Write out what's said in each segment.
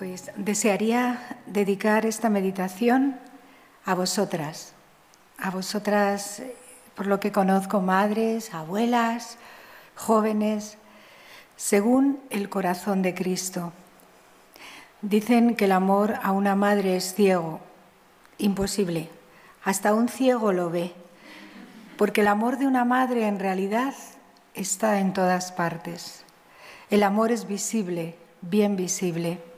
Pues desearía dedicar esta meditación a vosotras, a vosotras, por lo que conozco, madres, abuelas, jóvenes, según el corazón de Cristo. Dicen que el amor a una madre es ciego, imposible, hasta un ciego lo ve, porque el amor de una madre en realidad está en todas partes. El amor es visible, bien visible.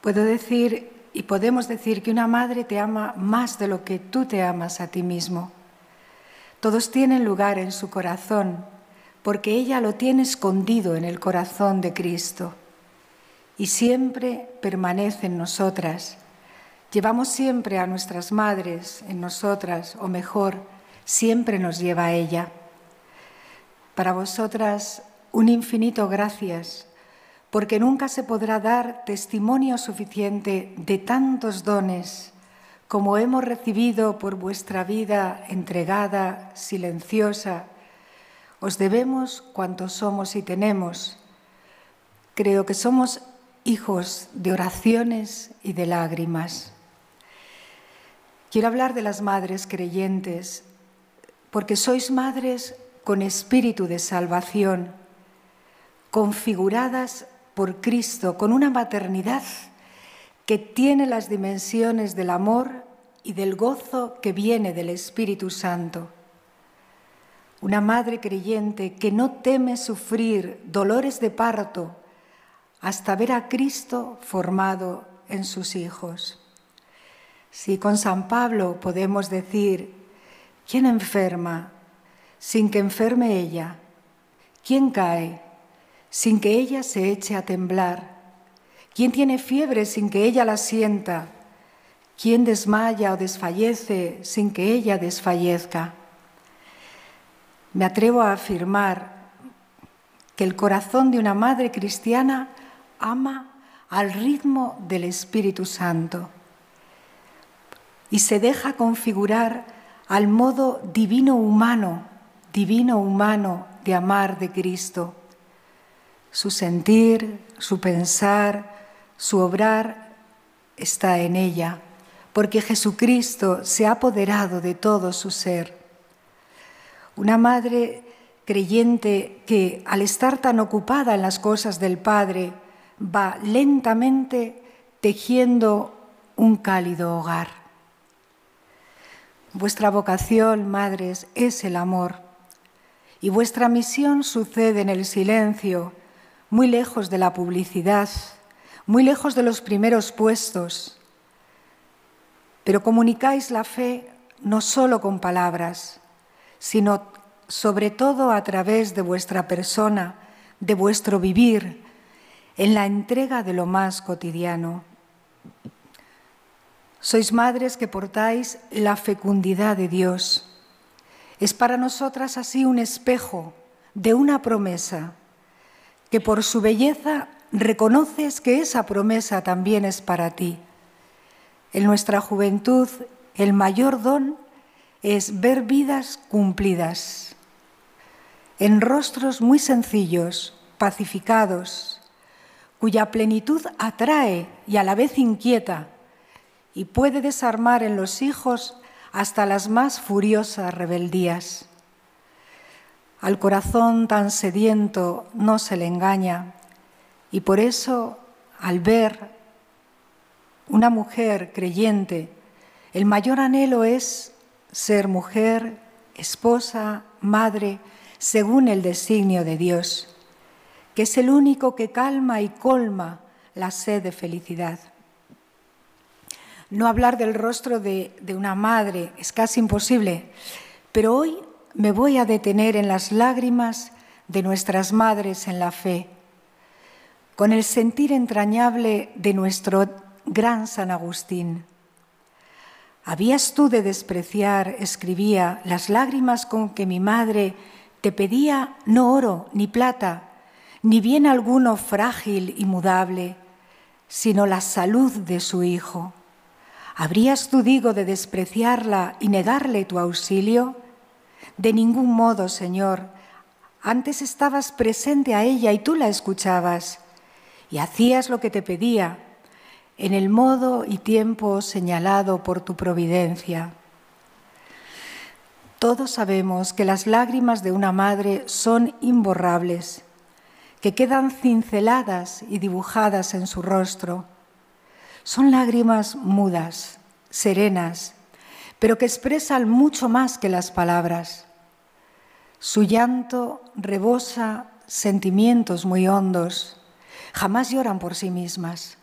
Puedo decir y podemos decir que una madre te ama más de lo que tú te amas a ti mismo. Todos tienen lugar en su corazón porque ella lo tiene escondido en el corazón de Cristo y siempre permanece en nosotras. Llevamos siempre a nuestras madres en nosotras, o mejor, siempre nos lleva a ella. Para vosotras, un infinito gracias porque nunca se podrá dar testimonio suficiente de tantos dones como hemos recibido por vuestra vida entregada, silenciosa. Os debemos cuanto somos y tenemos. Creo que somos hijos de oraciones y de lágrimas. Quiero hablar de las madres creyentes, porque sois madres con espíritu de salvación, configuradas por Cristo, con una maternidad que tiene las dimensiones del amor y del gozo que viene del Espíritu Santo. Una madre creyente que no teme sufrir dolores de parto hasta ver a Cristo formado en sus hijos. Si con San Pablo podemos decir, ¿quién enferma sin que enferme ella? ¿Quién cae sin que ella se eche a temblar? ¿Quién tiene fiebre sin que ella la sienta? ¿Quién desmaya o desfallece sin que ella desfallezca? Me atrevo a afirmar que el corazón de una madre cristiana ama al ritmo del Espíritu Santo y se deja configurar al modo divino humano, divino humano de amar de Cristo su sentir, su pensar, su obrar está en ella, porque Jesucristo se ha apoderado de todo su ser. Una madre creyente que al estar tan ocupada en las cosas del Padre va lentamente tejiendo un cálido hogar. Vuestra vocación, madres, es el amor y vuestra misión sucede en el silencio, muy lejos de la publicidad, muy lejos de los primeros puestos, pero comunicáis la fe no solo con palabras, sino sobre todo a través de vuestra persona, de vuestro vivir, en la entrega de lo más cotidiano. Sois madres que portáis la fecundidad de Dios. Es para nosotras así un espejo de una promesa que por su belleza reconoces que esa promesa también es para ti. En nuestra juventud el mayor don es ver vidas cumplidas, en rostros muy sencillos, pacificados, cuya plenitud atrae y a la vez inquieta y puede desarmar en los hijos hasta las más furiosas rebeldías. Al corazón tan sediento no se le engaña y por eso al ver una mujer creyente, el mayor anhelo es ser mujer, esposa, madre, según el designio de Dios, que es el único que calma y colma la sed de felicidad. No hablar del rostro de, de una madre es casi imposible, pero hoy me voy a detener en las lágrimas de nuestras madres en la fe, con el sentir entrañable de nuestro gran San Agustín. ¿Habías tú de despreciar, escribía, las lágrimas con que mi madre te pedía no oro ni plata, ni bien alguno frágil y mudable, sino la salud de su hijo? ¿Habrías tú, digo, de despreciarla y negarle tu auxilio? De ningún modo, Señor. Antes estabas presente a ella y tú la escuchabas. y hacías lo que te pedía en el modo y tiempo señalado por tu providencia. Todos sabemos que las lágrimas de una madre son imborrables, que quedan cinceladas y dibujadas en su rostro. Son lágrimas mudas, serenas, pero que expresan mucho más que las palabras. Su llanto rebosa sentimientos muy hondos, jamás lloran por sí mismas.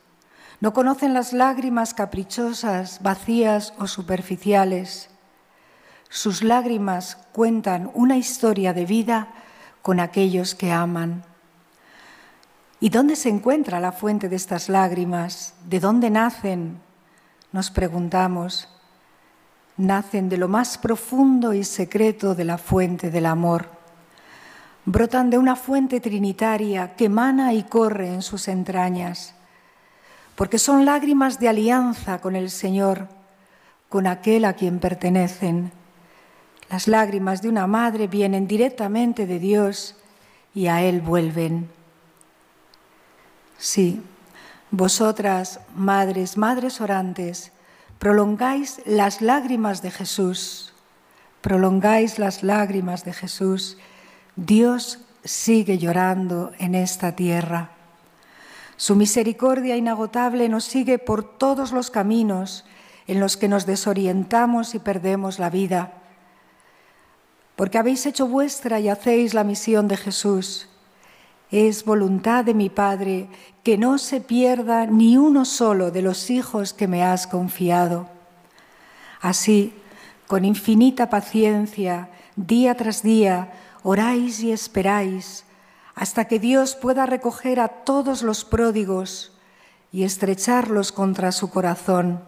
No conocen las lágrimas caprichosas, vacías o superficiales. Sus lágrimas cuentan una historia de vida con aquellos que aman. ¿Y dónde se encuentra la fuente de estas lágrimas? ¿De dónde nacen? Nos preguntamos. Nacen de lo más profundo y secreto de la fuente del amor. Brotan de una fuente trinitaria que emana y corre en sus entrañas porque son lágrimas de alianza con el Señor, con aquel a quien pertenecen. Las lágrimas de una madre vienen directamente de Dios y a Él vuelven. Sí, vosotras, madres, madres orantes, prolongáis las lágrimas de Jesús, prolongáis las lágrimas de Jesús. Dios sigue llorando en esta tierra. Su misericordia inagotable nos sigue por todos los caminos en los que nos desorientamos y perdemos la vida. Porque habéis hecho vuestra y hacéis la misión de Jesús. Es voluntad de mi Padre que no se pierda ni uno solo de los hijos que me has confiado. Así, con infinita paciencia, día tras día, oráis y esperáis hasta que Dios pueda recoger a todos los pródigos y estrecharlos contra su corazón.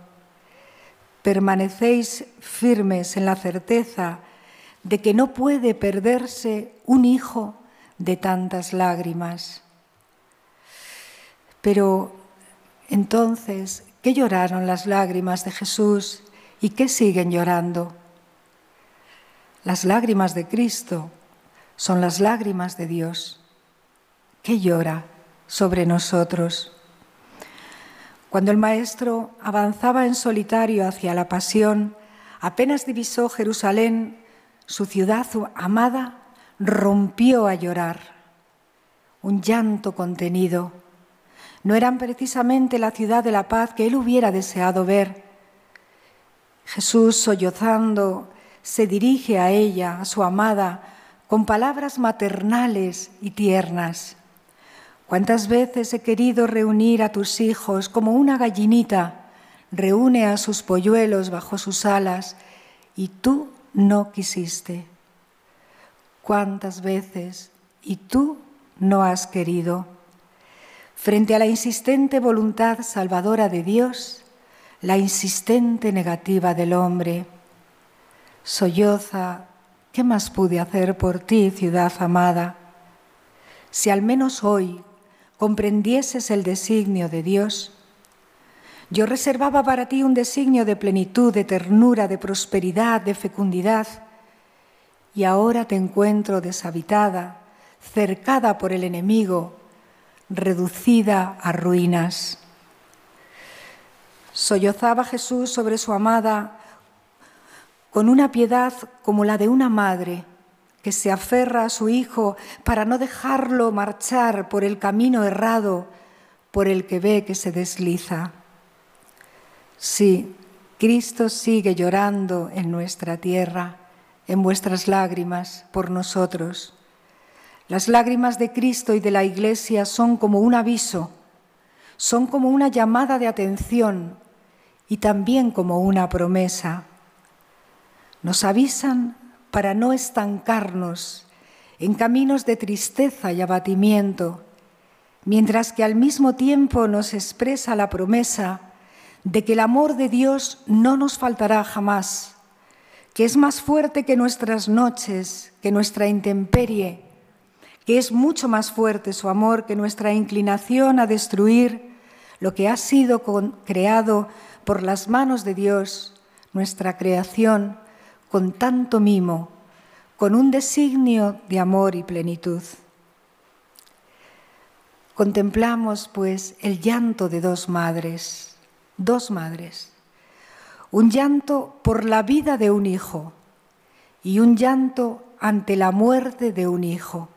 Permanecéis firmes en la certeza de que no puede perderse un hijo de tantas lágrimas. Pero entonces, ¿qué lloraron las lágrimas de Jesús y qué siguen llorando? Las lágrimas de Cristo son las lágrimas de Dios que llora sobre nosotros. Cuando el Maestro avanzaba en solitario hacia la pasión, apenas divisó Jerusalén, su ciudad amada, rompió a llorar. Un llanto contenido. No eran precisamente la ciudad de la paz que él hubiera deseado ver. Jesús, sollozando, se dirige a ella, a su amada, con palabras maternales y tiernas. ¿Cuántas veces he querido reunir a tus hijos como una gallinita reúne a sus polluelos bajo sus alas y tú no quisiste? ¿Cuántas veces y tú no has querido? Frente a la insistente voluntad salvadora de Dios, la insistente negativa del hombre. Solloza, ¿qué más pude hacer por ti, ciudad amada? Si al menos hoy comprendieses el designio de Dios, yo reservaba para ti un designio de plenitud, de ternura, de prosperidad, de fecundidad, y ahora te encuentro deshabitada, cercada por el enemigo, reducida a ruinas. Sollozaba Jesús sobre su amada con una piedad como la de una madre que se aferra a su Hijo para no dejarlo marchar por el camino errado por el que ve que se desliza. Sí, Cristo sigue llorando en nuestra tierra, en vuestras lágrimas, por nosotros. Las lágrimas de Cristo y de la Iglesia son como un aviso, son como una llamada de atención y también como una promesa. Nos avisan para no estancarnos en caminos de tristeza y abatimiento, mientras que al mismo tiempo nos expresa la promesa de que el amor de Dios no nos faltará jamás, que es más fuerte que nuestras noches, que nuestra intemperie, que es mucho más fuerte su amor que nuestra inclinación a destruir lo que ha sido creado por las manos de Dios, nuestra creación, con tanto mimo, con un designio de amor y plenitud. Contemplamos, pues, el llanto de dos madres, dos madres. Un llanto por la vida de un hijo y un llanto ante la muerte de un hijo.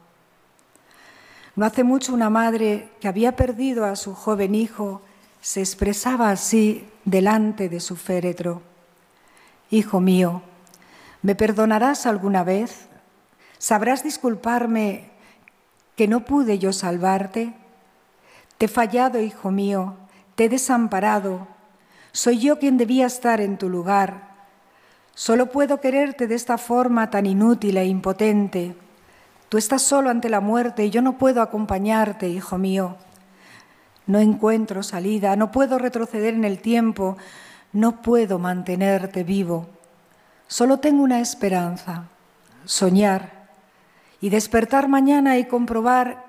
No hace mucho una madre que había perdido a su joven hijo se expresaba así delante de su féretro. Hijo mío, ¿me perdonarás alguna vez? ¿Sabrás disculparme que no pude yo salvarte? Te he fallado, hijo mío, te he desamparado. Soy yo quien debía estar en tu lugar. Solo puedo quererte de esta forma tan inútil e impotente. Tú estás solo ante la muerte y yo no puedo acompañarte, hijo mío. No encuentro salida, no puedo retroceder en el tiempo, no puedo mantenerte vivo. Solo tengo una esperanza, soñar y despertar mañana y comprobar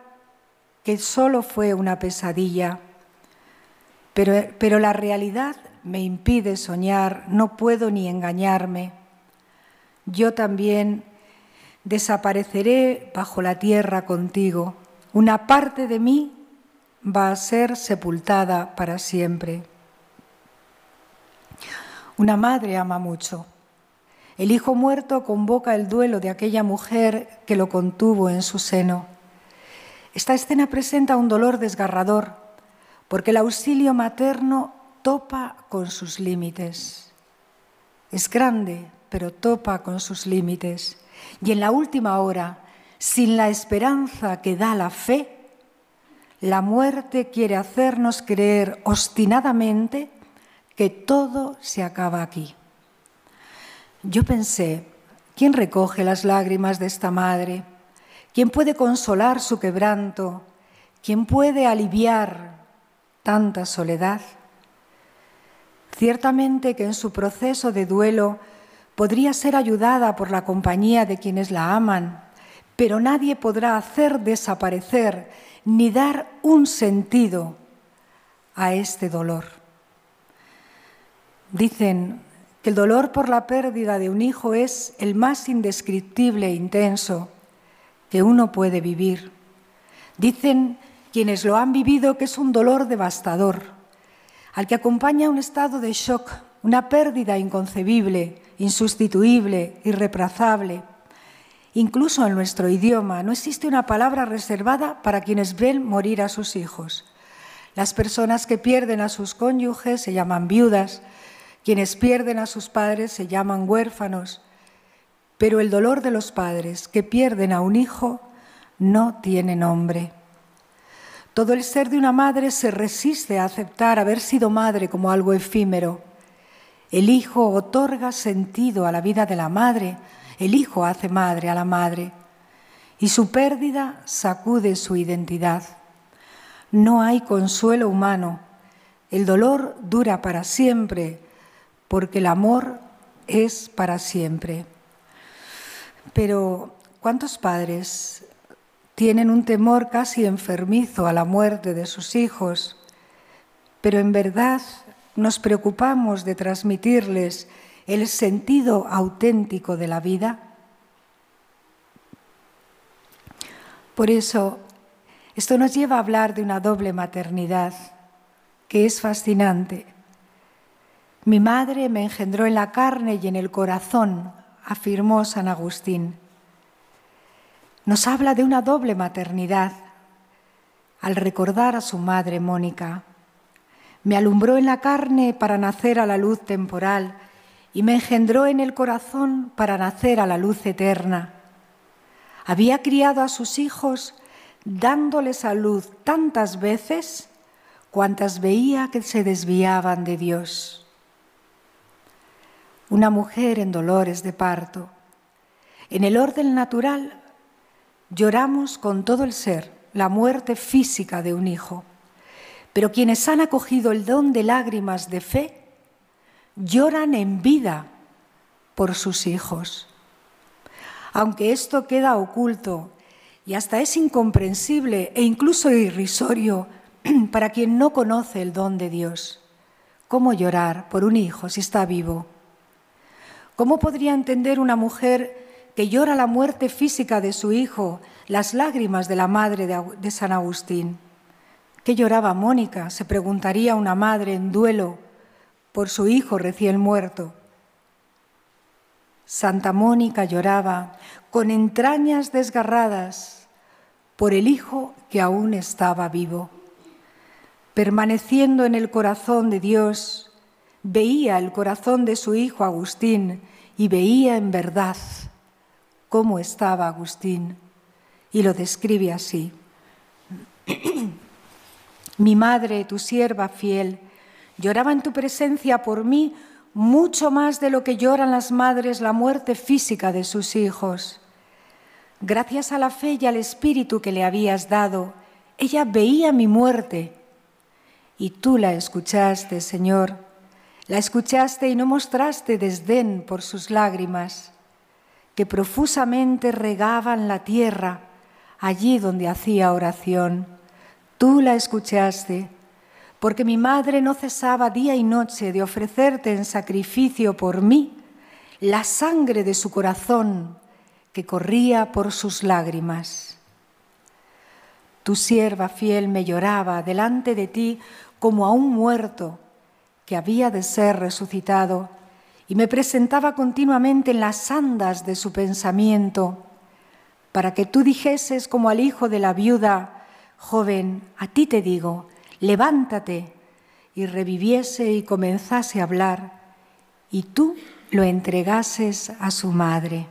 que solo fue una pesadilla. Pero, pero la realidad me impide soñar, no puedo ni engañarme. Yo también desapareceré bajo la tierra contigo. Una parte de mí va a ser sepultada para siempre. Una madre ama mucho. El hijo muerto convoca el duelo de aquella mujer que lo contuvo en su seno. Esta escena presenta un dolor desgarrador, porque el auxilio materno topa con sus límites. Es grande, pero topa con sus límites. Y en la última hora, sin la esperanza que da la fe, la muerte quiere hacernos creer obstinadamente que todo se acaba aquí. Yo pensé, ¿quién recoge las lágrimas de esta madre? ¿Quién puede consolar su quebranto? ¿Quién puede aliviar tanta soledad? Ciertamente que en su proceso de duelo podría ser ayudada por la compañía de quienes la aman, pero nadie podrá hacer desaparecer ni dar un sentido a este dolor. Dicen que el dolor por la pérdida de un hijo es el más indescriptible e intenso que uno puede vivir. Dicen quienes lo han vivido que es un dolor devastador, al que acompaña un estado de shock, una pérdida inconcebible, insustituible, irreprasable, Incluso en nuestro idioma no existe una palabra reservada para quienes ven morir a sus hijos. Las personas que pierden a sus cónyuges se llaman viudas, quienes pierden a sus padres se llaman huérfanos, pero el dolor de los padres que pierden a un hijo no tiene nombre. Todo el ser de una madre se resiste a aceptar haber sido madre como algo efímero. El hijo otorga sentido a la vida de la madre, el hijo hace madre a la madre y su pérdida sacude su identidad. No hay consuelo humano. El dolor dura para siempre porque el amor es para siempre. Pero ¿cuántos padres tienen un temor casi enfermizo a la muerte de sus hijos? Pero en verdad nos preocupamos de transmitirles el sentido auténtico de la vida? Por eso, esto nos lleva a hablar de una doble maternidad que es fascinante. Mi madre me engendró en la carne y en el corazón, afirmó San Agustín. Nos habla de una doble maternidad al recordar a su madre Mónica. Me alumbró en la carne para nacer a la luz temporal y me engendró en el corazón para nacer a la luz eterna. Había criado a sus hijos dándoles a luz tantas veces cuantas veía que se desviaban de Dios. Una mujer en dolores de parto. En el orden natural lloramos con todo el ser la muerte física de un hijo, pero quienes han acogido el don de lágrimas de fe lloran en vida por sus hijos. Aunque esto queda oculto y hasta es incomprensible e incluso irrisorio para quien no conoce el don de Dios. ¿Cómo llorar por un hijo si está vivo? ¿Cómo podría entender una mujer que llora la muerte física de su hijo, las lágrimas de la madre de San Agustín? ¿Qué lloraba Mónica? se preguntaría una madre en duelo por su hijo recién muerto. Santa Mónica lloraba con entrañas desgarradas por el hijo que aún estaba vivo. Permaneciendo en el corazón de Dios, veía el corazón de su hijo Agustín y veía en verdad cómo estaba Agustín. Y lo describe así. Mi madre, tu sierva fiel, lloraba en tu presencia por mí mucho más de lo que lloran las madres la muerte física de sus hijos. Gracias a la fe y al espíritu que le habías dado, ella veía mi muerte. Y tú la escuchaste, Señor. La escuchaste y no mostraste desdén por sus lágrimas, que profusamente regaban la tierra allí donde hacía oración. Tú la escuchaste porque mi madre no cesaba día y noche de ofrecerte en sacrificio por mí la sangre de su corazón que corría por sus lágrimas. Tu sierva fiel me lloraba delante de ti como a un muerto que había de ser resucitado y me presentaba continuamente en las andas de su pensamiento para que tú dijeses como al hijo de la viuda, joven, a ti te digo, levántate, y reviviese y comenzase a hablar, y tú lo entregases a su madre.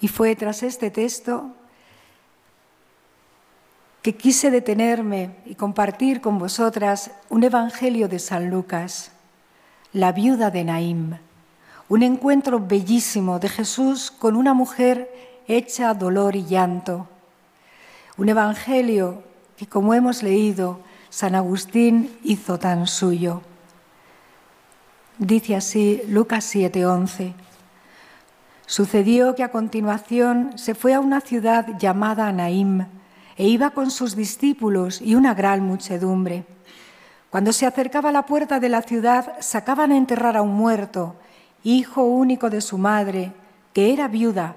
Y fue tras este texto que quise detenerme y compartir con vosotras un evangelio de San Lucas, la viuda de Naim, un encuentro bellísimo de Jesús con una mujer hecha dolor y llanto, un evangelio que como hemos leído, San Agustín hizo tan suyo. Dice así Lucas 7:11. Sucedió que a continuación se fue a una ciudad llamada Naim e iba con sus discípulos y una gran muchedumbre. Cuando se acercaba a la puerta de la ciudad, sacaban a enterrar a un muerto, hijo único de su madre, que era viuda,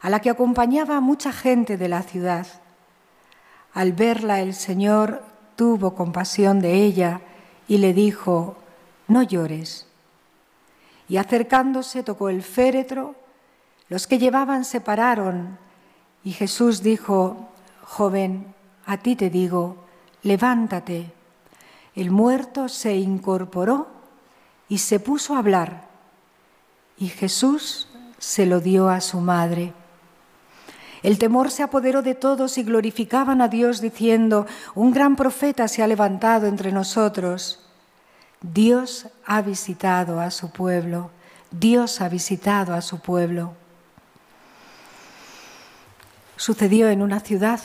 a la que acompañaba mucha gente de la ciudad. Al verla el Señor tuvo compasión de ella y le dijo, no llores. Y acercándose tocó el féretro, los que llevaban se pararon y Jesús dijo, joven, a ti te digo, levántate. El muerto se incorporó y se puso a hablar y Jesús se lo dio a su madre. El temor se apoderó de todos y glorificaban a Dios diciendo, un gran profeta se ha levantado entre nosotros. Dios ha visitado a su pueblo, Dios ha visitado a su pueblo. Sucedió en una ciudad.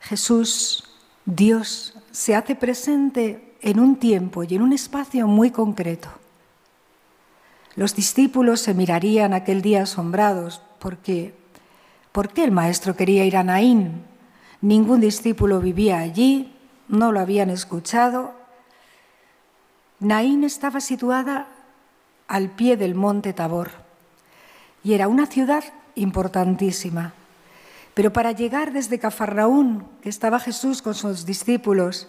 Jesús, Dios, se hace presente en un tiempo y en un espacio muy concreto. Los discípulos se mirarían aquel día asombrados porque ¿Por qué el maestro quería ir a Naín? Ningún discípulo vivía allí, no lo habían escuchado. Naín estaba situada al pie del monte Tabor y era una ciudad importantísima. Pero para llegar desde Cafarnaún, que estaba Jesús con sus discípulos,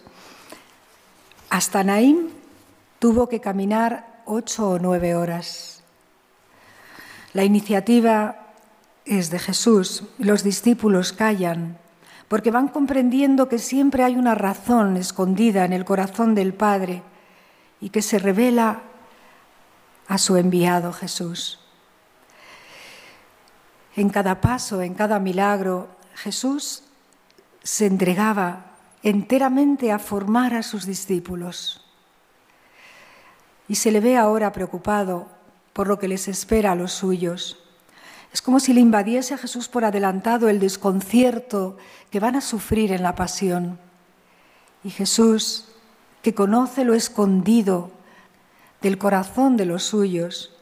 hasta Naín tuvo que caminar ocho o nueve horas. La iniciativa es de Jesús. Los discípulos callan porque van comprendiendo que siempre hay una razón escondida en el corazón del Padre y que se revela a su enviado Jesús. En cada paso, en cada milagro, Jesús se entregaba enteramente a formar a sus discípulos. Y se le ve ahora preocupado por lo que les espera a los suyos. Es como si le invadiese a Jesús por adelantado el desconcierto que van a sufrir en la pasión. Y Jesús, que conoce lo escondido del corazón de los suyos,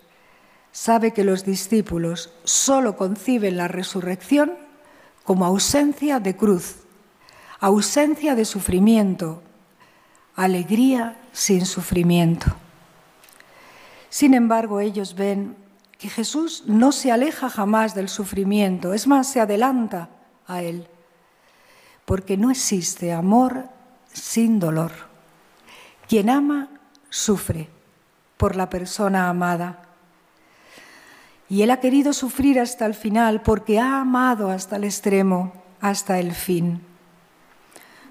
sabe que los discípulos solo conciben la resurrección como ausencia de cruz, ausencia de sufrimiento, alegría sin sufrimiento. Sin embargo, ellos ven que Jesús no se aleja jamás del sufrimiento, es más, se adelanta a él. porque no existe amor sin dolor. Quien ama, sufre por la persona amada. Y Él ha querido sufrir hasta el final porque ha amado hasta el extremo, hasta el fin.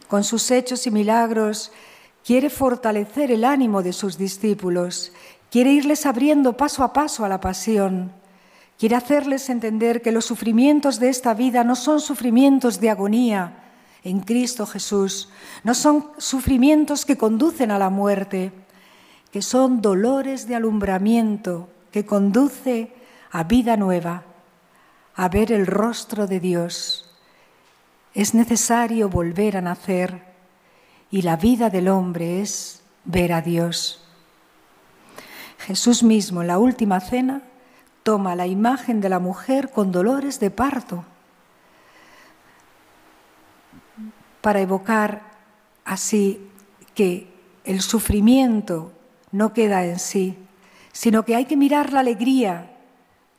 Con sus hechos y milagros quiere fortalecer el ánimo de sus discípulos, quiere irles abriendo paso a paso a la pasión, quiere hacerles entender que los sufrimientos de esta vida no son sufrimientos de agonía en Cristo Jesús, no son sufrimientos que conducen a la muerte, que son dolores de alumbramiento que conduce a vida nueva, a ver el rostro de Dios. Es necesario volver a nacer y la vida del hombre es ver a Dios. Jesús mismo en la última cena toma la imagen de la mujer con dolores de parto para evocar así que el sufrimiento no queda en sí, sino que hay que mirar la alegría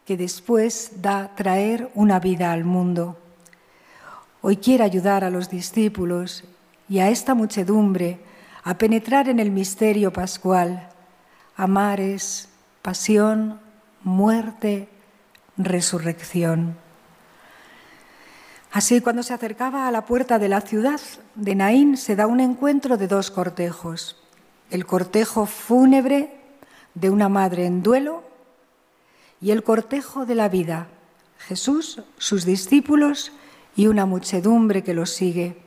que después da traer una vida al mundo. Hoy quiere ayudar a los discípulos y a esta muchedumbre a penetrar en el misterio pascual. Amar es pasión, muerte, resurrección. Así, cuando se acercaba a la puerta de la ciudad de Naín, se da un encuentro de dos cortejos el cortejo fúnebre de una madre en duelo y el cortejo de la vida, Jesús, sus discípulos y una muchedumbre que los sigue.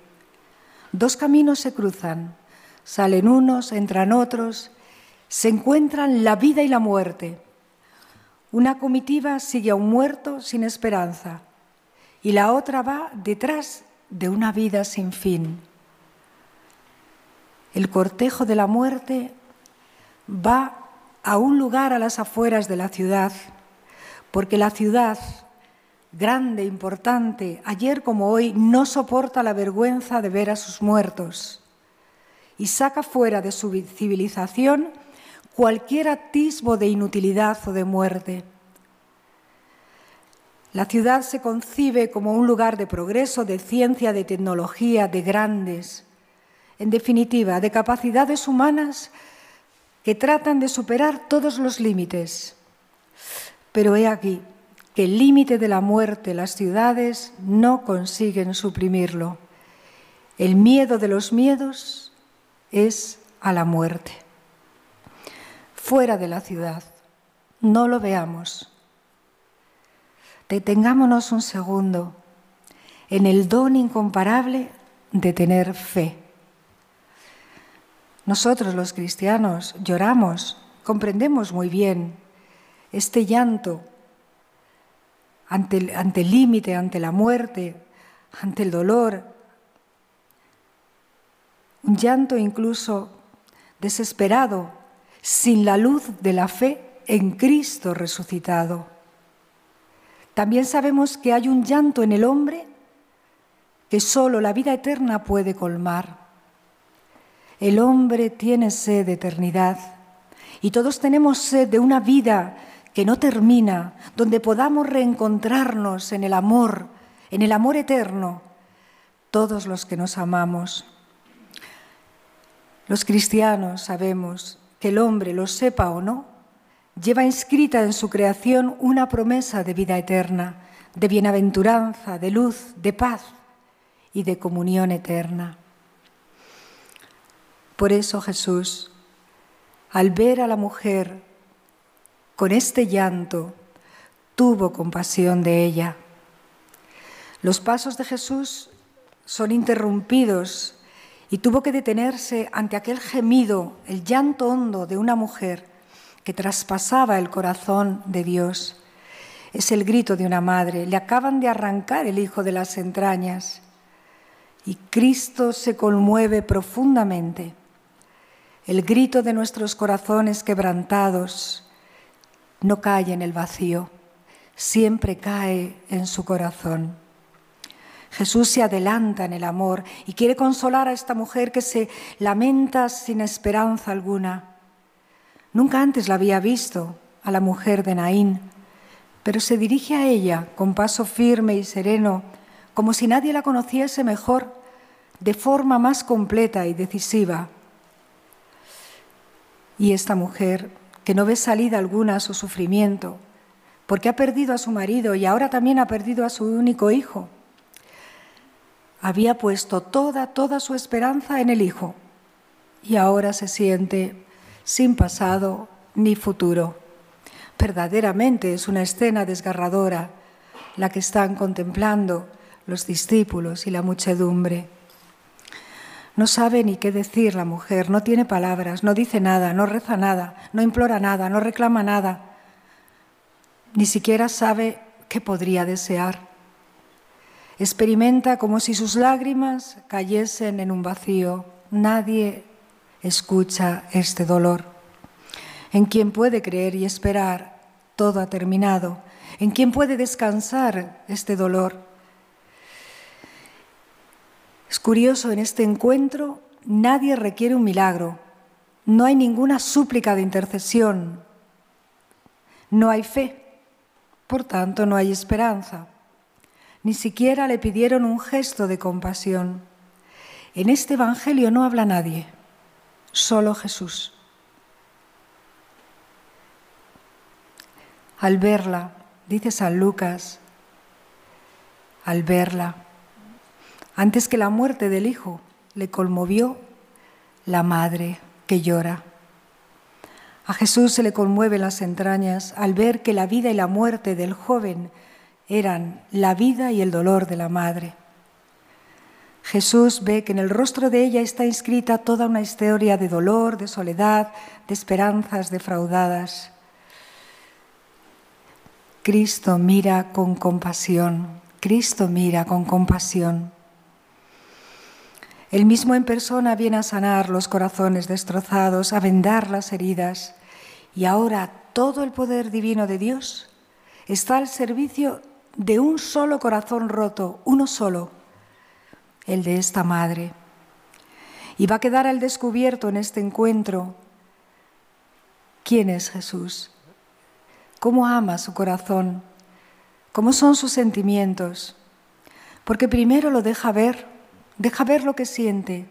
Dos caminos se cruzan, salen unos, entran otros, se encuentran la vida y la muerte. Una comitiva sigue a un muerto sin esperanza y la otra va detrás de una vida sin fin el cortejo de la muerte va a un lugar a las afueras de la ciudad, porque la ciudad, grande, importante, ayer como hoy, no soporta la vergüenza de ver a sus muertos y saca fuera de su civilización cualquier atisbo de inutilidad o de muerte. La ciudad se concibe como un lugar de progreso, de ciencia, de tecnología, de grandes, en definitiva, de capacidades humanas que tratan de superar todos los límites. Pero he aquí que el límite de la muerte las ciudades no consiguen suprimirlo. El miedo de los miedos es a la muerte. Fuera de la ciudad, no lo veamos. Detengámonos un segundo en el don incomparable de tener fe. Nosotros los cristianos lloramos, comprendemos muy bien este llanto ante el límite, ante la muerte, ante el dolor, un llanto incluso desesperado, sin la luz de la fe en Cristo resucitado. También sabemos que hay un llanto en el hombre que solo la vida eterna puede colmar. El hombre tiene sed de eternidad y todos tenemos sed de una vida que no termina, donde podamos reencontrarnos en el amor, en el amor eterno, todos los que nos amamos. Los cristianos sabemos que el hombre, lo sepa o no, lleva inscrita en su creación una promesa de vida eterna, de bienaventuranza, de luz, de paz y de comunión eterna. Por eso Jesús, al ver a la mujer con este llanto, tuvo compasión de ella. Los pasos de Jesús son interrumpidos y tuvo que detenerse ante aquel gemido, el llanto hondo de una mujer que traspasaba el corazón de Dios. Es el grito de una madre. Le acaban de arrancar el hijo de las entrañas y Cristo se conmueve profundamente. El grito de nuestros corazones quebrantados no cae en el vacío, siempre cae en su corazón. Jesús se adelanta en el amor y quiere consolar a esta mujer que se lamenta sin esperanza alguna. Nunca antes la había visto, a la mujer de Naín, pero se dirige a ella con paso firme y sereno, como si nadie la conociese mejor, de forma más completa y decisiva. Y esta mujer, que no ve salida alguna a su sufrimiento, porque ha perdido a su marido y ahora también ha perdido a su único hijo, había puesto toda, toda su esperanza en el hijo y ahora se siente sin pasado ni futuro. Verdaderamente es una escena desgarradora la que están contemplando los discípulos y la muchedumbre. No sabe ni qué decir la mujer, no tiene palabras, no dice nada, no reza nada, no implora nada, no reclama nada, ni siquiera sabe qué podría desear. Experimenta como si sus lágrimas cayesen en un vacío. Nadie escucha este dolor. En quien puede creer y esperar, todo ha terminado. En quien puede descansar este dolor. Es curioso, en este encuentro nadie requiere un milagro, no hay ninguna súplica de intercesión, no hay fe, por tanto no hay esperanza. Ni siquiera le pidieron un gesto de compasión. En este Evangelio no habla nadie, solo Jesús. Al verla, dice San Lucas, al verla, antes que la muerte del hijo, le conmovió la madre que llora. A Jesús se le conmueven las entrañas al ver que la vida y la muerte del joven eran la vida y el dolor de la madre. Jesús ve que en el rostro de ella está inscrita toda una historia de dolor, de soledad, de esperanzas defraudadas. Cristo mira con compasión, Cristo mira con compasión. Él mismo en persona viene a sanar los corazones destrozados, a vendar las heridas. Y ahora todo el poder divino de Dios está al servicio de un solo corazón roto, uno solo, el de esta madre. Y va a quedar al descubierto en este encuentro quién es Jesús, cómo ama su corazón, cómo son sus sentimientos, porque primero lo deja ver Deja ver lo que siente,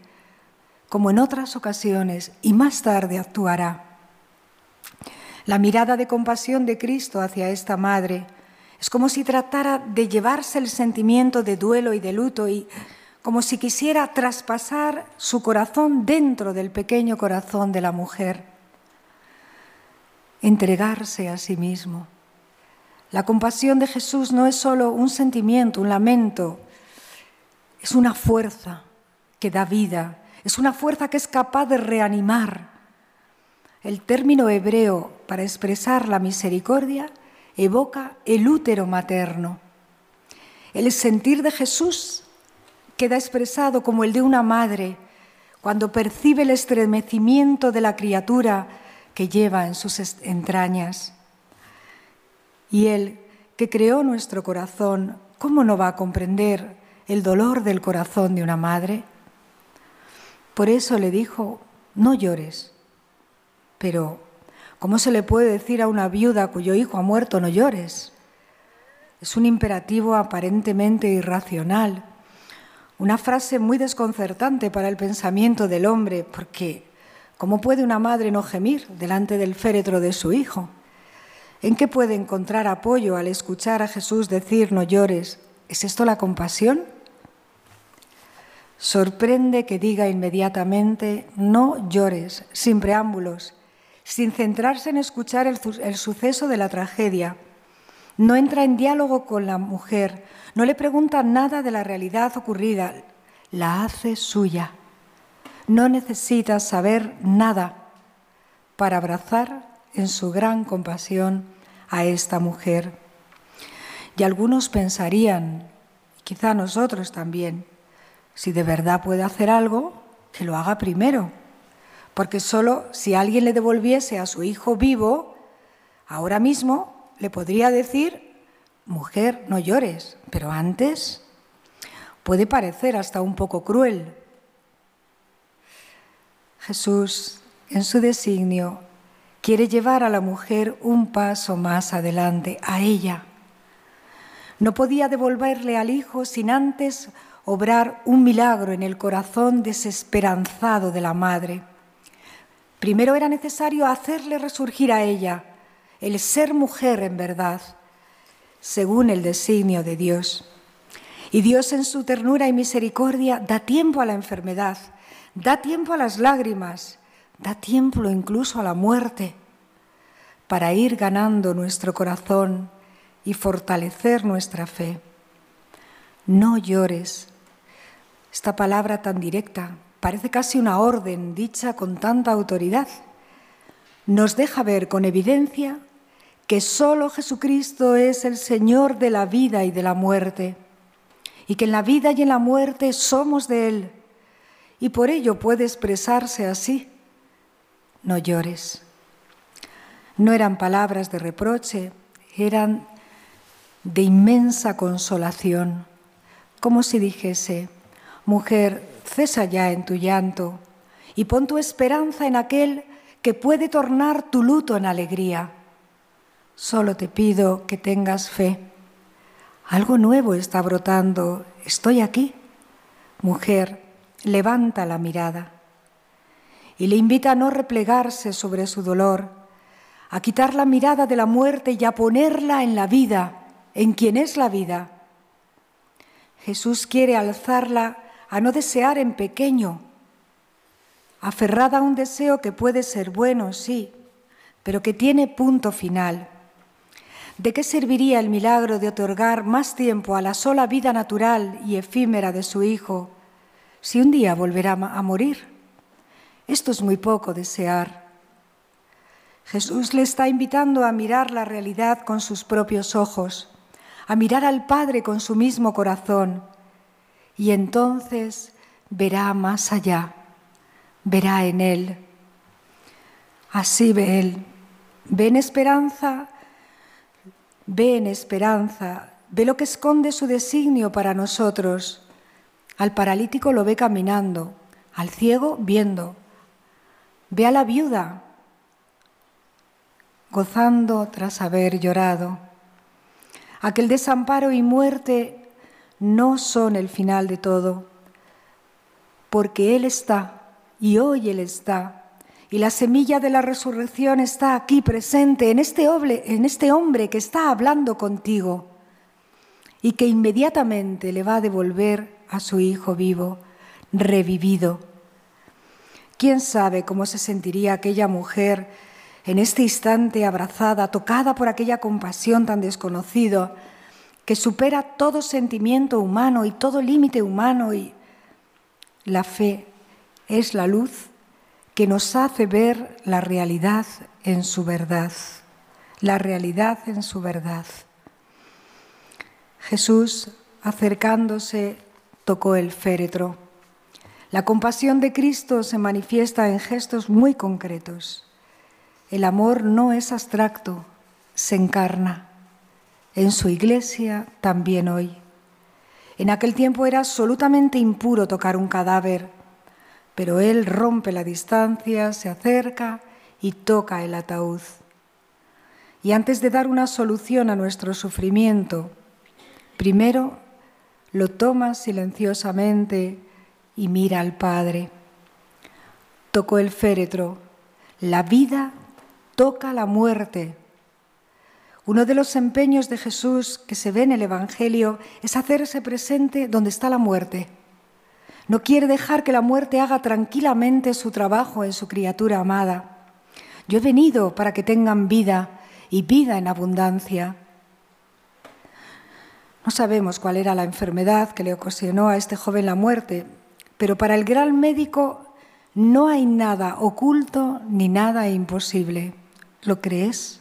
como en otras ocasiones, y más tarde actuará. La mirada de compasión de Cristo hacia esta madre es como si tratara de llevarse el sentimiento de duelo y de luto y como si quisiera traspasar su corazón dentro del pequeño corazón de la mujer, entregarse a sí mismo. La compasión de Jesús no es solo un sentimiento, un lamento, es una fuerza que da vida, es una fuerza que es capaz de reanimar. El término hebreo para expresar la misericordia evoca el útero materno. El sentir de Jesús queda expresado como el de una madre cuando percibe el estremecimiento de la criatura que lleva en sus entrañas. Y Él, que creó nuestro corazón, ¿cómo no va a comprender el dolor del corazón de una madre. Por eso le dijo, no llores. Pero, ¿cómo se le puede decir a una viuda cuyo hijo ha muerto, no llores? Es un imperativo aparentemente irracional, una frase muy desconcertante para el pensamiento del hombre, porque ¿cómo puede una madre no gemir delante del féretro de su hijo? ¿En qué puede encontrar apoyo al escuchar a Jesús decir no llores? ¿Es esto la compasión? Sorprende que diga inmediatamente, no llores, sin preámbulos, sin centrarse en escuchar el, suceso de la tragedia. No entra en diálogo con la mujer, no le pregunta nada de la realidad ocurrida, la hace suya. No necesita saber nada para abrazar en su gran compasión a esta mujer. Y algunos pensarían, quizá nosotros también, si de verdad puede hacer algo, que lo haga primero. Porque solo si alguien le devolviese a su hijo vivo, ahora mismo le podría decir, mujer, no llores, pero antes puede parecer hasta un poco cruel. Jesús, en su designio, quiere llevar a la mujer un paso más adelante, a ella. No podía devolverle al hijo sin antes obrar un milagro en el corazón desesperanzado de la madre. Primero era necesario hacerle resurgir a ella, el ser mujer en verdad, según el designio de Dios. Y Dios en su ternura y misericordia da tiempo a la enfermedad, da tiempo a las lágrimas, da tiempo incluso a la muerte, para ir ganando nuestro corazón y fortalecer nuestra fe. No llores. Esta palabra tan directa parece casi una orden dicha con tanta autoridad. Nos deja ver con evidencia que solo Jesucristo es el Señor de la vida y de la muerte, y que en la vida y en la muerte somos de Él, y por ello puede expresarse así. No llores. No eran palabras de reproche, eran de inmensa consolación, como si dijese, mujer, cesa ya en tu llanto y pon tu esperanza en aquel que puede tornar tu luto en alegría Solo te pido que tengas fe. Algo nuevo está brotando. Estoy aquí. Mujer, levanta la mirada. Y le invita a no replegarse sobre su dolor, a quitar la mirada de la muerte y a ponerla en la vida, en quien es la vida. Jesús quiere alzarla a no desear en pequeño, aferrada a un deseo que puede ser bueno, sí, pero que tiene punto final. ¿De qué serviría el milagro de otorgar más tiempo a la sola vida natural y efímera de su Hijo si un día volverá a morir? Esto es muy poco desear. Jesús le está invitando a mirar la realidad con sus propios ojos, a mirar al Padre con su mismo corazón, y entonces verá más allá, verá en Él. Así ve Él, ve en esperanza Ve en esperanza, ve lo que esconde su designio para nosotros. Al paralítico lo ve caminando, al ciego viendo. Ve a la viuda gozando tras haber llorado. Aquel desamparo y muerte no son el final de todo, porque Él está y hoy Él está y la semilla de la resurrección está aquí presente, en este, en este hombre que está hablando contigo y que inmediatamente le va a devolver a su hijo vivo, revivido. ¿Quién sabe cómo se sentiría aquella mujer en este instante abrazada, tocada por aquella compasión tan desconocido, que supera todo sentimiento humano y todo límite humano y la fe es la luz que nos hace ver la realidad en su verdad, la realidad en su verdad. Jesús, acercándose, tocó el féretro. La compasión de Cristo se manifiesta en gestos muy concretos. El amor no es abstracto, se encarna. En su iglesia también hoy. En aquel tiempo era absolutamente impuro tocar un cadáver pero él rompe la distancia, se acerca y toca el ataúd. Y antes de dar una solución a nuestro sufrimiento, primero lo toma silenciosamente y mira al Padre. Tocó el féretro. La vida toca la muerte. Uno de los empeños de Jesús que se ve en el Evangelio es hacerse presente donde está la muerte no quiere dejar que la muerte haga tranquilamente su trabajo en su criatura amada. Yo he venido para que tengan vida y vida en abundancia. No sabemos cuál era la enfermedad que le ocasionó a este joven la muerte, pero para el gran médico no hay nada oculto ni nada imposible. ¿Lo crees?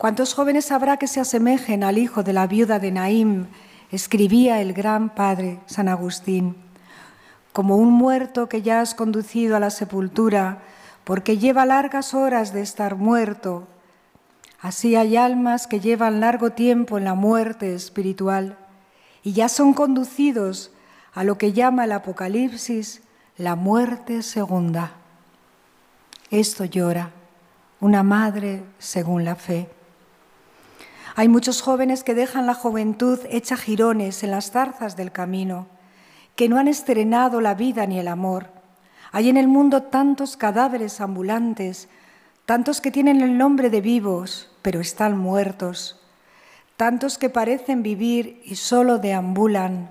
¿Cuántos jóvenes habrá que se asemejen al hijo de la viuda de Naim escribía el gran padre San Agustín, como un muerto que ya has conducido a la sepultura, porque lleva largas horas de estar muerto. Así hay almas que llevan largo tiempo en la muerte espiritual y ya son conducidos a lo que llama el Apocalipsis la muerte segunda. Esto llora una madre según la fe. Hay muchos jóvenes que dejan la juventud hecha jirones en las zarzas del camino, que no han estrenado la vida ni el amor. Hay en el mundo tantos cadáveres ambulantes, tantos que tienen el nombre de vivos, pero están muertos, tantos que parecen vivir y solo deambulan,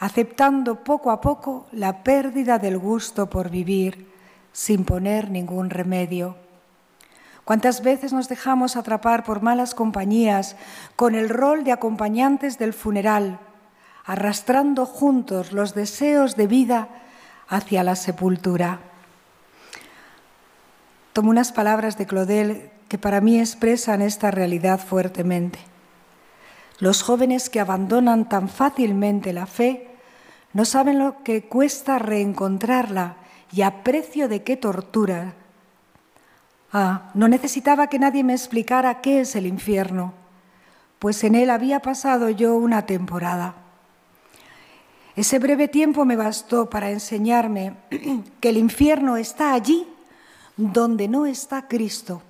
aceptando poco a poco la pérdida del gusto por vivir, sin poner ningún remedio. ¿Cuántas veces nos dejamos atrapar por malas compañías con el rol de acompañantes del funeral, arrastrando juntos los deseos de vida hacia la sepultura? Tomo unas palabras de Claudel que para mí expresan esta realidad fuertemente. Los jóvenes que abandonan tan fácilmente la fe no saben lo que cuesta reencontrarla y a precio de qué tortura Ah, no necesitaba que nadie me explicara qué es el infierno, pues en él había pasado yo una temporada. Ese breve tiempo me bastó para enseñarme que el infierno está allí donde no está Cristo.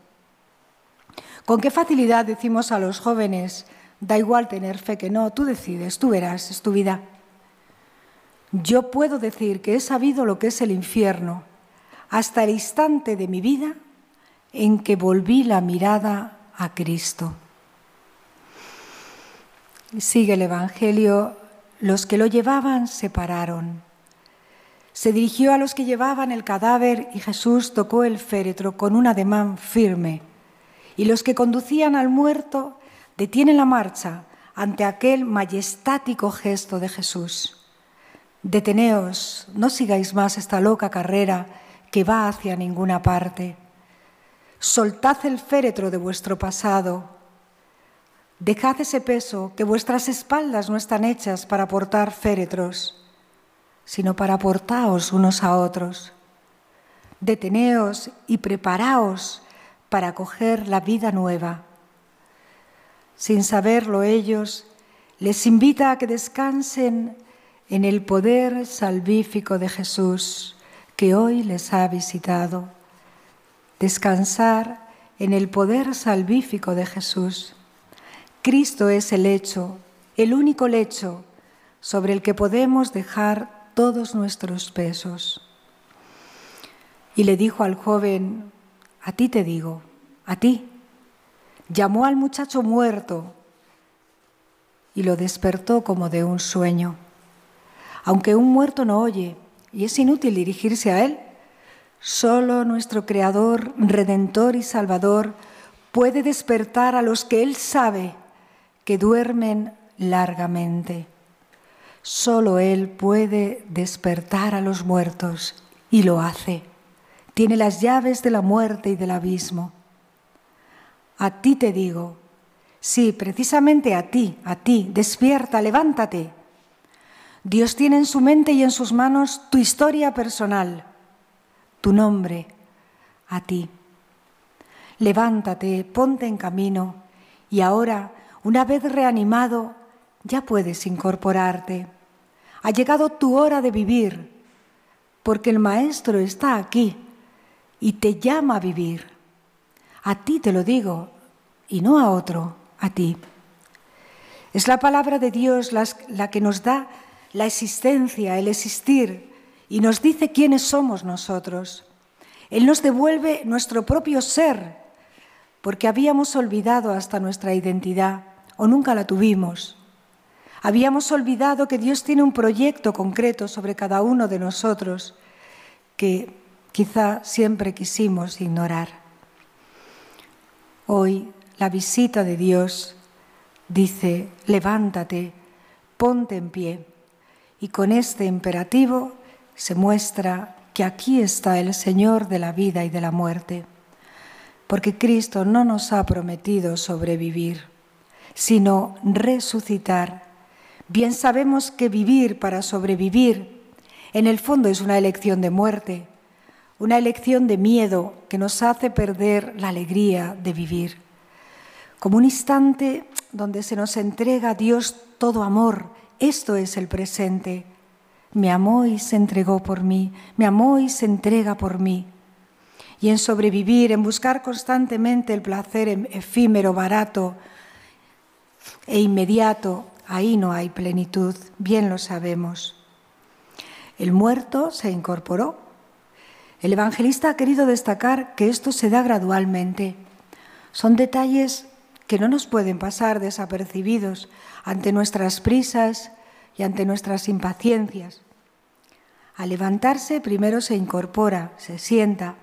Con qué facilidad decimos a los jóvenes, da igual tener fe que no, tú decides, tú verás, es tu vida. Yo puedo decir que he sabido lo que es el infierno hasta el instante de mi vida en que volví la mirada a Cristo. Sigue el Evangelio, los que lo llevaban se pararon. Se dirigió a los que llevaban el cadáver y Jesús tocó el féretro con un ademán firme. Y los que conducían al muerto detienen la marcha ante aquel majestático gesto de Jesús. Deteneos, no sigáis más esta loca carrera que va hacia ninguna parte. Soltad el féretro de vuestro pasado. Dejad ese peso, que vuestras espaldas no están hechas para portar féretros, sino para portaos unos a otros. Deteneos y preparaos para coger la vida nueva. Sin saberlo ellos, les invita a que descansen en el poder salvífico de Jesús que hoy les ha visitado descansar en el poder salvífico de Jesús. Cristo es el lecho, el único lecho sobre el que podemos dejar todos nuestros pesos. Y le dijo al joven, a ti te digo, a ti. Llamó al muchacho muerto y lo despertó como de un sueño. Aunque un muerto no oye y es inútil dirigirse a él, Solo nuestro Creador, Redentor y Salvador puede despertar a los que Él sabe que duermen largamente. Solo Él puede despertar a los muertos y lo hace. Tiene las llaves de la muerte y del abismo. A ti te digo, sí, precisamente a ti, a ti, despierta, levántate. Dios tiene en su mente y en sus manos tu historia personal tu nombre a ti. Levántate, ponte en camino y ahora, una vez reanimado, ya puedes incorporarte. Ha llegado tu hora de vivir, porque el Maestro está aquí y te llama a vivir. A ti te lo digo, y no a otro, a ti. Es la palabra de Dios la que nos da la existencia, el existir, y nos dice quiénes somos nosotros. Él nos devuelve nuestro propio ser, porque habíamos olvidado hasta nuestra identidad o nunca la tuvimos. Habíamos olvidado que Dios tiene un proyecto concreto sobre cada uno de nosotros que quizá siempre quisimos ignorar. Hoy la visita de Dios dice, levántate, ponte en pie. Y con este imperativo se muestra que aquí está el Señor de la vida y de la muerte, porque Cristo no nos ha prometido sobrevivir, sino resucitar. Bien sabemos que vivir para sobrevivir en el fondo es una elección de muerte, una elección de miedo que nos hace perder la alegría de vivir. Como un instante donde se nos entrega a Dios todo amor, esto es el presente me amó y se entregó por mí, me amó y se entrega por mí. Y en sobrevivir, en buscar constantemente el placer em, efímero, barato, e inmediato, ahí no hay plenitud, bien lo sabemos. El muerto se incorporó. El evangelista ha querido destacar que esto se da gradualmente. Son detalles que no nos pueden pasar desapercibidos ante nuestras prisas y ante nuestras impaciencias. Al levantarse primero se incorpora, se sienta.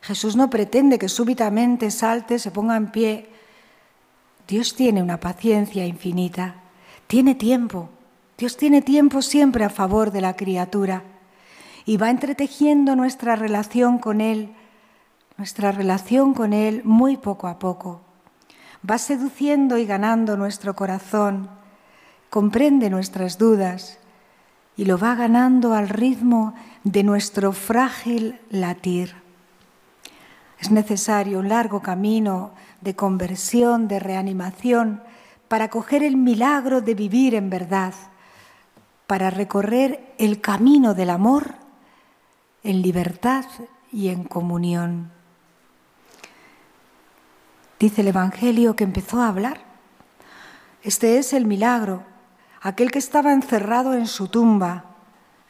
Jesús no pretende que súbitamente salte, se ponga en pie. Dios tiene una paciencia infinita, tiene tiempo. Dios tiene tiempo siempre a favor de la criatura y va entretejiendo nuestra relación con Él, nuestra relación con Él muy poco a poco. Va seduciendo y ganando nuestro corazón, comprende nuestras dudas, y lo va ganando al ritmo de nuestro frágil latir. Es necesario un largo camino de conversión, de reanimación, para coger el milagro de vivir en verdad, para recorrer el camino del amor en libertad y en comunión. Dice el Evangelio que empezó a hablar. Este es el milagro aquel que estaba encerrado en su tumba,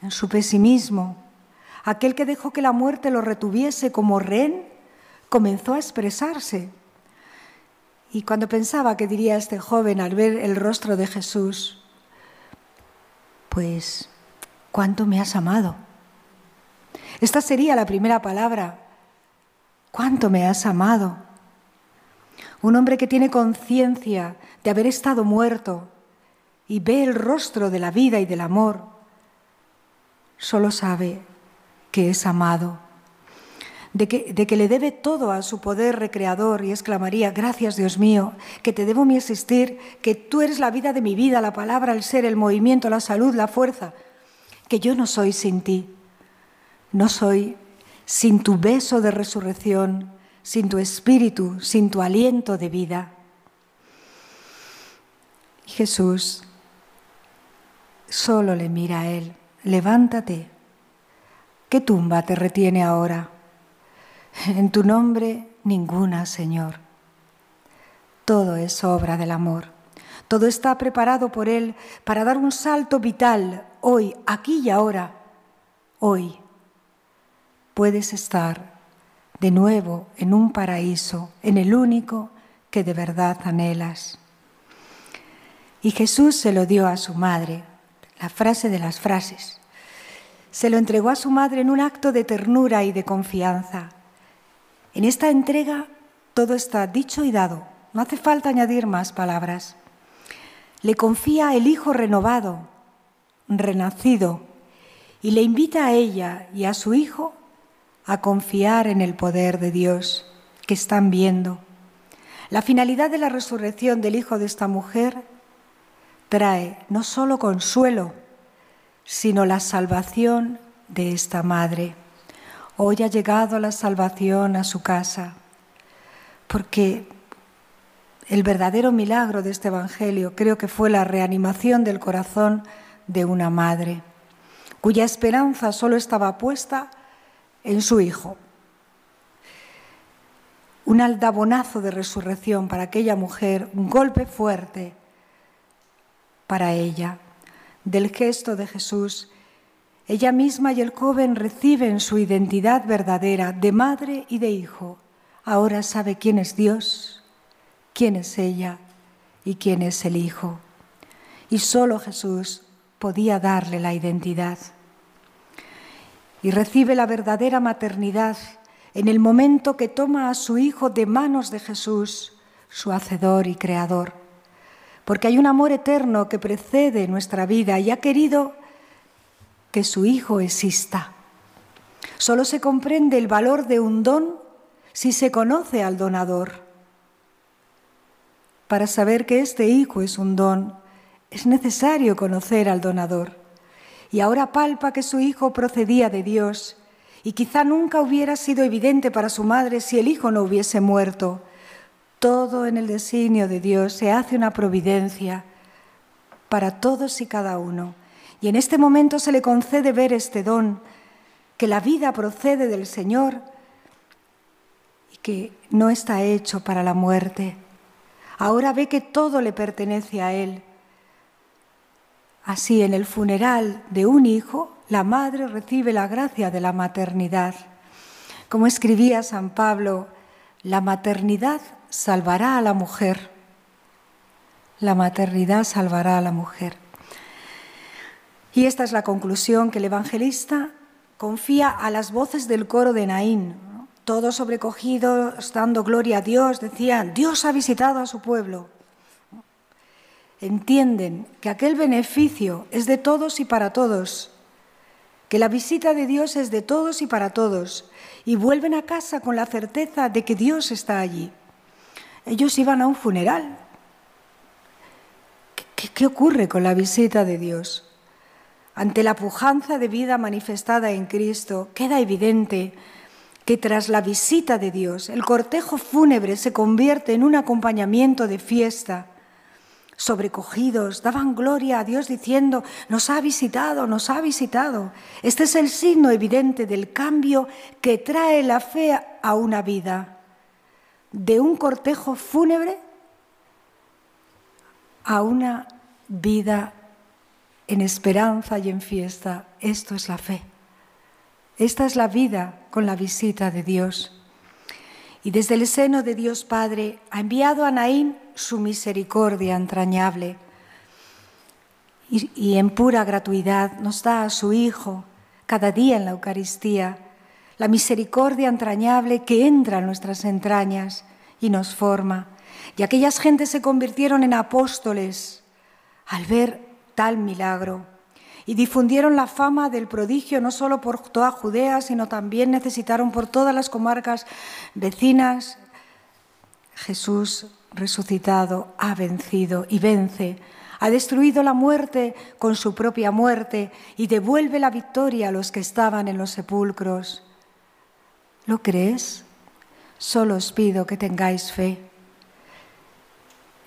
en su pesimismo, aquel que dejó que la muerte lo retuviese como rehén, comenzó a expresarse. Y cuando pensaba que diría este joven al ver el rostro de Jesús, pues, ¿cuánto me has amado? Esta sería la primera palabra. ¿Cuánto me has amado? Un hombre que tiene conciencia de haber estado muerto, y ve el rostro de la vida y del amor, solo sabe que es amado, de que, le debe todo a su poder recreador y exclamaría, gracias Dios mío, que te debo mi existir, que tú eres la vida de mi vida, la palabra, el ser, el movimiento, la salud, la fuerza, que yo no soy sin ti, no soy sin tu beso de resurrección, sin tu espíritu, sin tu aliento de vida. Jesús Solo le mira a él. Levántate. ¿Qué tumba te retiene ahora? En tu nombre ninguna, Señor. Todo es obra del amor. Todo está preparado por Él para dar un salto vital hoy, aquí y ahora. Hoy puedes estar de nuevo en un paraíso, en el único que de verdad anhelas. Y Jesús se lo dio a su madre, la frase de las frases. Se lo entregó a su madre en un acto de ternura y de confianza. En esta entrega todo está dicho y dado. No hace falta añadir más palabras. Le confía el Hijo renovado, renacido, y le invita a ella y a su Hijo a confiar en el poder de Dios que están viendo. La finalidad de la resurrección del Hijo de esta mujer trae no solo consuelo, sino la salvación de esta madre. Hoy ha llegado la salvación a su casa, porque el verdadero milagro de este Evangelio creo que fue la reanimación del corazón de una madre, cuya esperanza solo estaba puesta en su Hijo. Un aldabonazo de resurrección para aquella mujer, un golpe fuerte para ella. Del gesto de Jesús, ella misma y el joven reciben su identidad verdadera de madre y de hijo. Ahora sabe quién es Dios, quién es ella y quién es el Hijo. Y solo Jesús podía darle la identidad. Y recibe la verdadera maternidad en el momento que toma a su Hijo de manos de Jesús, su Hacedor y Creador porque hay un amor eterno que precede nuestra vida y ha querido que su Hijo exista. Solo se comprende el valor de un don si se conoce al donador. Para saber que este Hijo es un don, es necesario conocer al donador. Y ahora palpa que su Hijo procedía de Dios y quizá nunca hubiera sido evidente para su madre si el Hijo no hubiese muerto todo en el designio de Dios se hace una providencia para todos y cada uno. Y en este momento se le concede ver este don, que la vida procede del Señor y que no está hecho para la muerte. Ahora ve que todo le pertenece a Él. Así, en el funeral de un hijo, la madre recibe la gracia de la maternidad. Como escribía San Pablo, la maternidad salvará a la mujer. La maternidad salvará a la mujer. Y esta es la conclusión que el evangelista confía a las voces del coro de Naín. Todos sobrecogidos, dando gloria a Dios, decían, Dios ha visitado a su pueblo. Entienden que aquel beneficio es de todos y para todos, que la visita de Dios es de todos y para todos, y vuelven a casa con la certeza de que Dios está allí. Ellos iban a un funeral. ¿Qué, ocurre con la visita de Dios? Ante la pujanza de vida manifestada en Cristo, queda evidente que tras la visita de Dios, el cortejo fúnebre se convierte en un acompañamiento de fiesta. Sobrecogidos, daban gloria a Dios diciendo, nos ha visitado, nos ha visitado. Este es el signo evidente del cambio que trae la fe a una vida. De un cortejo fúnebre a una vida en esperanza y en fiesta. Esto es la fe. Esta es la vida con la visita de Dios. Y desde el seno de Dios Padre ha enviado a Naín su misericordia entrañable. Y, y, en pura gratuidad nos da a su Hijo cada día en la Eucaristía la misericordia entrañable que entra en nuestras entrañas y nos forma. Y aquellas gentes se convirtieron en apóstoles al ver tal milagro y difundieron la fama del prodigio no solo por toda Judea, sino también necesitaron por todas las comarcas vecinas. Jesús resucitado ha vencido y vence, ha destruido la muerte con su propia muerte y devuelve la victoria a los que estaban en los sepulcros. ¿Lo crees? Solo os pido que tengáis fe.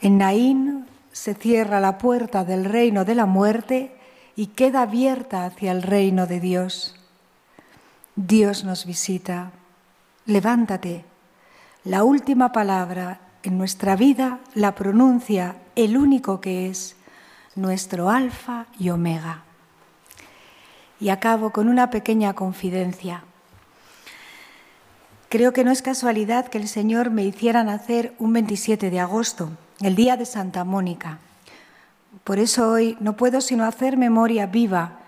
En Naín se cierra la puerta del reino de la muerte y queda abierta hacia el reino de Dios. Dios nos visita. Levántate. La última palabra en nuestra vida la pronuncia el único que es nuestro alfa y omega. Y acabo con una pequeña confidencia. Creo que no es casualidad que el Señor me hiciera nacer un 27 de agosto el día de Santa Mónica. Por eso hoy no puedo sino hacer memoria viva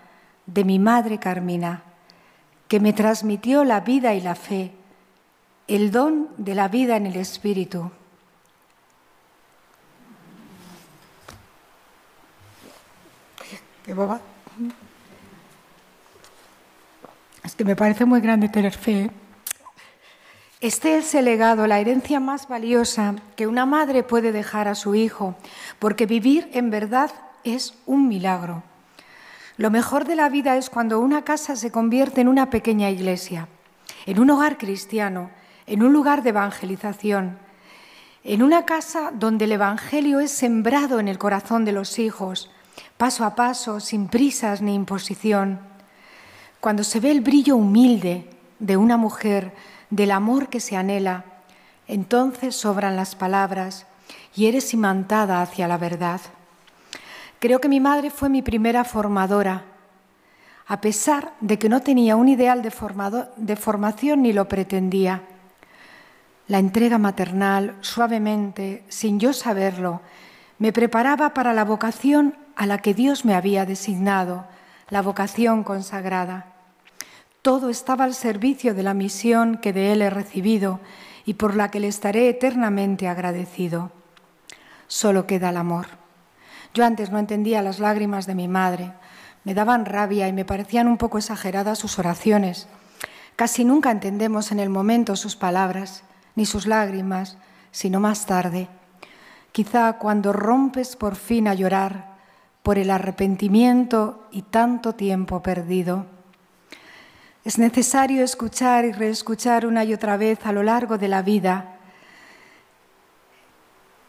de mi madre Carmina, que me transmitió la vida y la fe, el don de la vida en el Espíritu. ¿Qué boba? Es que me parece muy grande tener fe. ¿eh? Este es el legado, la herencia más valiosa que una madre puede dejar a su hijo, porque vivir en verdad es un milagro. Lo mejor de la vida es cuando una casa se convierte en una pequeña iglesia, en un hogar cristiano, en un lugar de evangelización, en una casa donde el Evangelio es sembrado en el corazón de los hijos, paso a paso, sin prisas ni imposición. Cuando se ve el brillo humilde de una mujer, del amor que se anhela, entonces sobran las palabras y eres imantada hacia la verdad. Creo que mi madre fue mi primera formadora, a pesar de que no tenía un ideal de, de formación ni lo pretendía. La entrega maternal, suavemente, sin yo saberlo, me preparaba para la vocación a la que Dios me había designado, la vocación consagrada. Todo estaba al servicio de la misión que de Él he recibido y por la que le estaré eternamente agradecido. Solo queda el amor. Yo antes no entendía las lágrimas de mi madre. Me daban rabia y me parecían un poco exageradas sus oraciones. Casi nunca entendemos en el momento sus palabras, ni sus lágrimas, sino más tarde. Quizá cuando rompes por fin a llorar por el arrepentimiento y tanto tiempo perdido. Es necesario escuchar y reescuchar una y otra vez a lo largo de la vida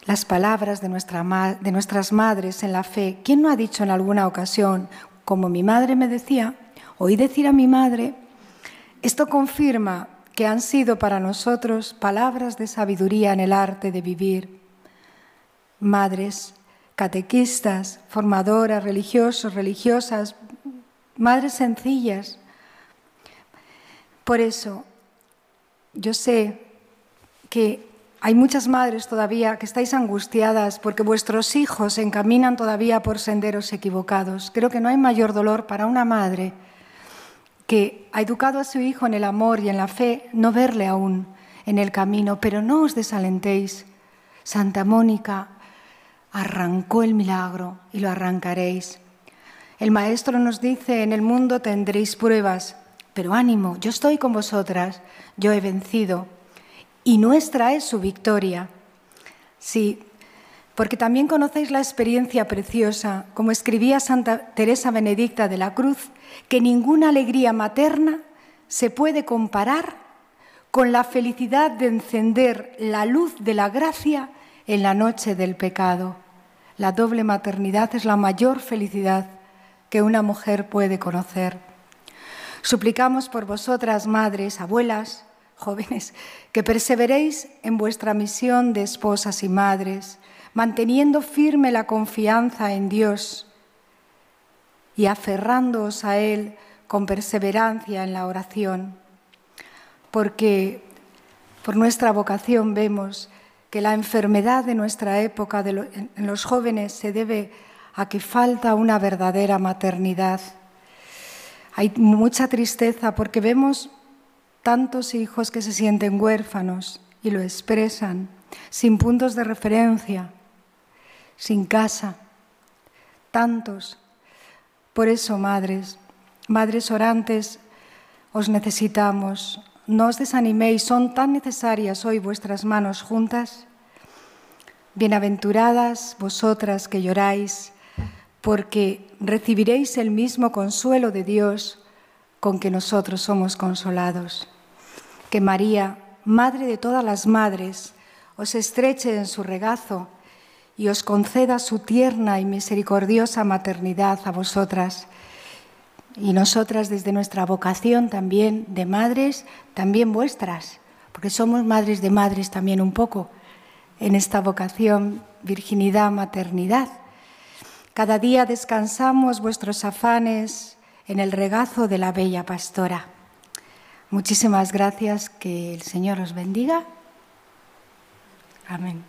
las palabras de, nuestra, de nuestras madres en la fe. ¿Quién no ha dicho en alguna ocasión, como mi madre me decía, oí decir a mi madre, esto confirma que han sido para nosotros palabras de sabiduría en el arte de vivir. madres catequistas, formadoras, religiosos, religiosas, madres sencillas. Por eso, yo sé que hay muchas madres todavía que estáis angustiadas porque vuestros hijos se encaminan todavía por senderos equivocados. Creo que no hay mayor dolor para una madre que ha educado a su hijo en el amor y en la fe, no verle aún en el camino, pero no os desalentéis. Santa Mónica arrancó el milagro y lo arrancaréis. El Maestro nos dice, en el mundo tendréis pruebas, pero ánimo, yo estoy con vosotras, yo he vencido y nuestra es su victoria. Sí, porque también conocéis la experiencia preciosa, como escribía Santa Teresa Benedicta de la Cruz, que ninguna alegría materna se puede comparar con la felicidad de encender la luz de la gracia en la noche del pecado. La doble maternidad es la mayor felicidad que una mujer puede conocer. Suplicamos por vosotras, madres, abuelas, jóvenes, que perseveréis en vuestra misión de esposas y madres, manteniendo firme la confianza en Dios y aferrándoos a Él con perseverancia en la oración, porque por nuestra vocación vemos que la enfermedad de nuestra época en los jóvenes se debe a que falta una verdadera maternidad. Hay mucha tristeza porque vemos tantos hijos que se sienten huérfanos y lo expresan, sin puntos de referencia, sin casa, tantos. Por eso, madres, madres orantes, os necesitamos. No os desaniméis, son tan necesarias hoy vuestras manos juntas. Bienaventuradas vosotras que lloráis, porque recibiréis el mismo consuelo de Dios con que nosotros somos consolados. Que María, Madre de todas las madres, os estreche en su regazo y os conceda su tierna y misericordiosa maternidad a vosotras. Y nosotras desde nuestra vocación también de madres, también vuestras, porque somos madres de madres también un poco en esta vocación virginidad, maternidad. Cada día descansamos vuestros afanes en el regazo de la bella pastora. Muchísimas gracias, que el Señor os bendiga. Amén.